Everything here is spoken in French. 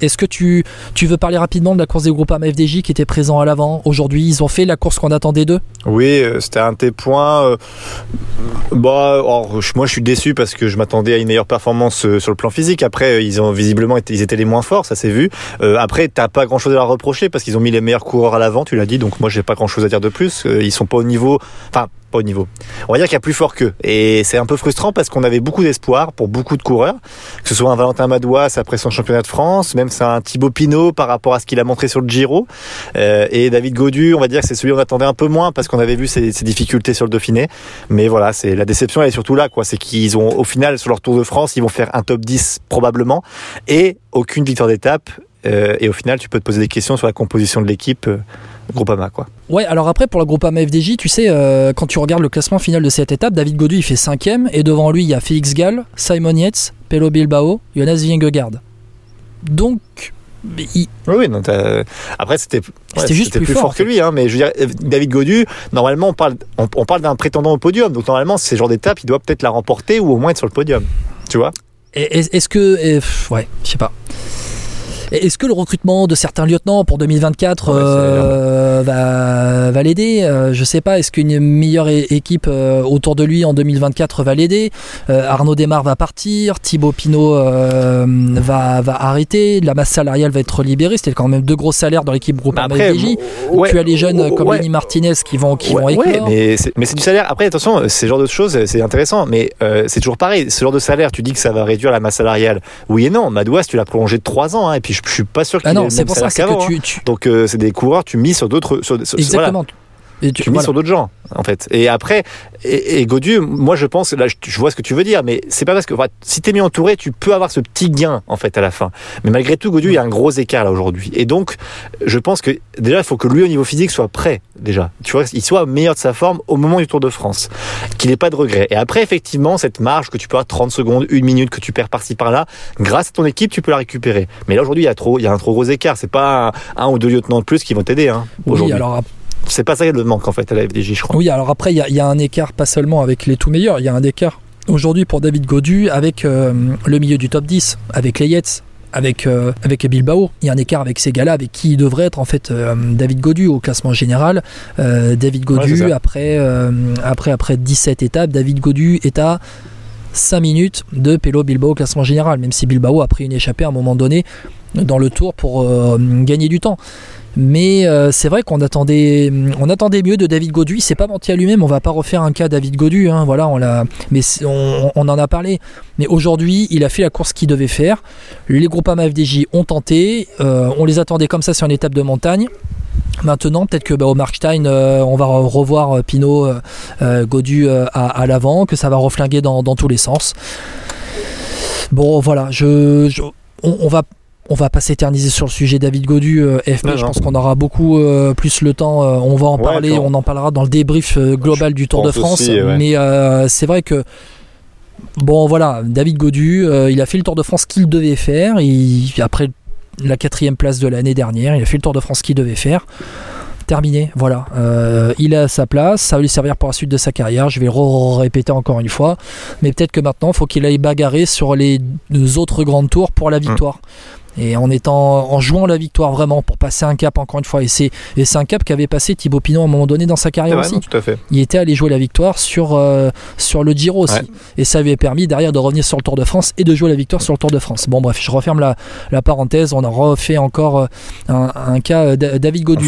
Est-ce que tu, veux parler rapidement de la course des groupes FDJ qui était présent à l'avant aujourd'hui Ils ont fait la course qu'on attendait d'eux? Oui, euh, c'était un de tes points. Euh, bah, moi, je suis déçu parce que je m'attendais à une meilleure performance euh, sur le plan physique. Après, ils ont visiblement étaient les moins forts, ça s'est vu. après, t'as pas grand-chose à leur reprocher parce qu'ils ont mis les meilleurs coureurs à l'avant, tu l'as dit. Donc moi, j'ai pas grand-chose à dire de plus. Ils sont pas au niveau. Pas au niveau. On va dire qu'il y a plus fort qu'eux. Et c'est un peu frustrant parce qu'on avait beaucoup d'espoir pour beaucoup de coureurs, que ce soit un Valentin Madouas après son championnat de France, même c'est un Thibaut Pinot par rapport à ce qu'il a montré sur le Giro, euh, et David Godu, on va dire que c'est celui qu'on attendait un peu moins parce qu'on avait vu ses, difficultés sur le Dauphiné. Mais voilà, c'est la déception elle est surtout là, quoi. C'est qu'ils ont au final sur leur Tour de France, ils vont faire un top 10 probablement et aucune victoire d'étape. Euh, et au final, tu peux te poser des questions sur la composition de l'équipe. Euh, Groupama quoi. Ouais, alors après pour la Groupama FDJ, tu sais, euh, quand tu regardes le classement final de cette étape, David Godu il fait 5 et devant lui il y a Félix Gall, Simon Yates, Pelo Bilbao, Jonas Vingegaard. Donc. Oui, non, après c'était juste plus, fort, que lui, hein, mais je veux dire, David Godu, normalement on parle, on, parle d'un prétendant au podium, donc normalement ces genre d'étape il doit peut-être la remporter ou au moins être sur le podium, tu vois. Est-ce que, ouais, je sais pas. Est-ce que le recrutement de certains lieutenants pour 2024 euh, va, va l'aider? Euh, Je sais pas. Est-ce qu'une meilleure équipe euh, autour de lui en 2024 va l'aider? Arnaud Desmar va partir, Thibaut Pinot va, va arrêter, la masse salariale va être libérée. C'était quand même deux gros salaires dans l'équipe groupe bah FDJ. tu as les jeunes comme Lenny Martinez qui vont, qui vont éclore. mais c'est du salaire. Après, attention, ce genre de choses, c'est intéressant, mais c'est toujours pareil. Ce genre de salaire, tu dis que ça va réduire la masse salariale. Oui et non. Madouas, tu l'as prolongé de 3 ans, hein, et puis je, suis pas sûr qu'il ah ait c'est pour ça que tu, hein. Donc euh, c'est des coureurs, tu mises sur d'autres. Exactement. Et tu, mises sur d'autres gens, en fait. Et après, et, Godu, moi je pense, là je, vois ce que tu veux dire, mais c'est pas parce que enfin, si t'es mieux entouré, tu peux avoir ce petit gain en fait à la fin. Mais malgré tout, Godu, il y a un gros écart là aujourd'hui. Et donc, je pense que déjà, il faut que lui au niveau physique soit prêt déjà. Tu vois, il soit meilleur de sa forme au moment du Tour de France, qu'il n'ait pas de regrets. Et après, effectivement, cette marge que tu peux avoir 30 secondes, une minute que tu perds par-ci par-là, grâce à ton équipe, tu peux la récupérer. Mais là aujourd'hui, il y a trop, il y a un trop gros écart. C'est pas un, ou deux lieutenants de plus qui vont t'aider. Hein, oui, alors c'est pas ça qui le manque en fait à la FDJ, je crois. Oui, alors après, il y, a un écart pas seulement avec les tout meilleurs, il y a un écart aujourd'hui pour David Godu avec euh, le milieu du top 10, avec les Yates, avec, euh, avec Bilbao. Il y a un écart avec ces gars-là, avec qui il devrait être en fait euh, David Godu au classement général. David Godu, après, après, après 17 étapes, David Godu est à 5 minutes de Pelo Bilbao au classement général, même si Bilbao a pris une échappée à un moment donné dans le tour pour gagner du temps. Mais euh, c'est vrai qu'on attendait, on attendait mieux de David Godu. Il s'est pas menti à lui-même. On va pas refaire un cas David Godu. Hein, voilà, on l'a, mais on, en a parlé. Mais aujourd'hui, il a fait la course qu'il devait faire. Les groupes FDJ ont tenté. Euh, on les attendait comme ça sur une étape de montagne. Maintenant, peut-être que bah, au Markstein, euh, on va revoir Pinot, Godu à, l'avant, que ça va reflinguer dans, tous les sens. Bon, voilà, je, on, va on va pas s'éterniser sur le sujet David Godu, euh, FP. je pense qu'on aura beaucoup euh, plus le temps. Euh, on va en parler, on en parlera dans le débrief global du Tour de France. Mais c'est vrai que bon, voilà, David Godu, il a fait le Tour de France qu'il devait faire. Il, après la quatrième place de l'année dernière, il a fait le Tour de France qu'il devait faire. Terminé, voilà. il a sa place, ça va lui servir pour la suite de sa carrière. Je vais le répéter encore une fois, mais peut-être que maintenant, il faut qu'il aille bagarrer sur les autres grandes tours pour la victoire et en étant en jouant la victoire vraiment pour passer un cap encore une fois et c'est et c'est un cap qu'avait passé Thibaut Pinot à un moment donné dans sa carrière aussi. tout à fait. il était allé jouer la victoire sur euh, sur le Giro aussi. Et ça lui a permis derrière de revenir sur le Tour de France et de jouer la victoire sur le Tour de France. Bon bref je referme la, la parenthèse. On a refait encore euh, un, cas euh, David Godu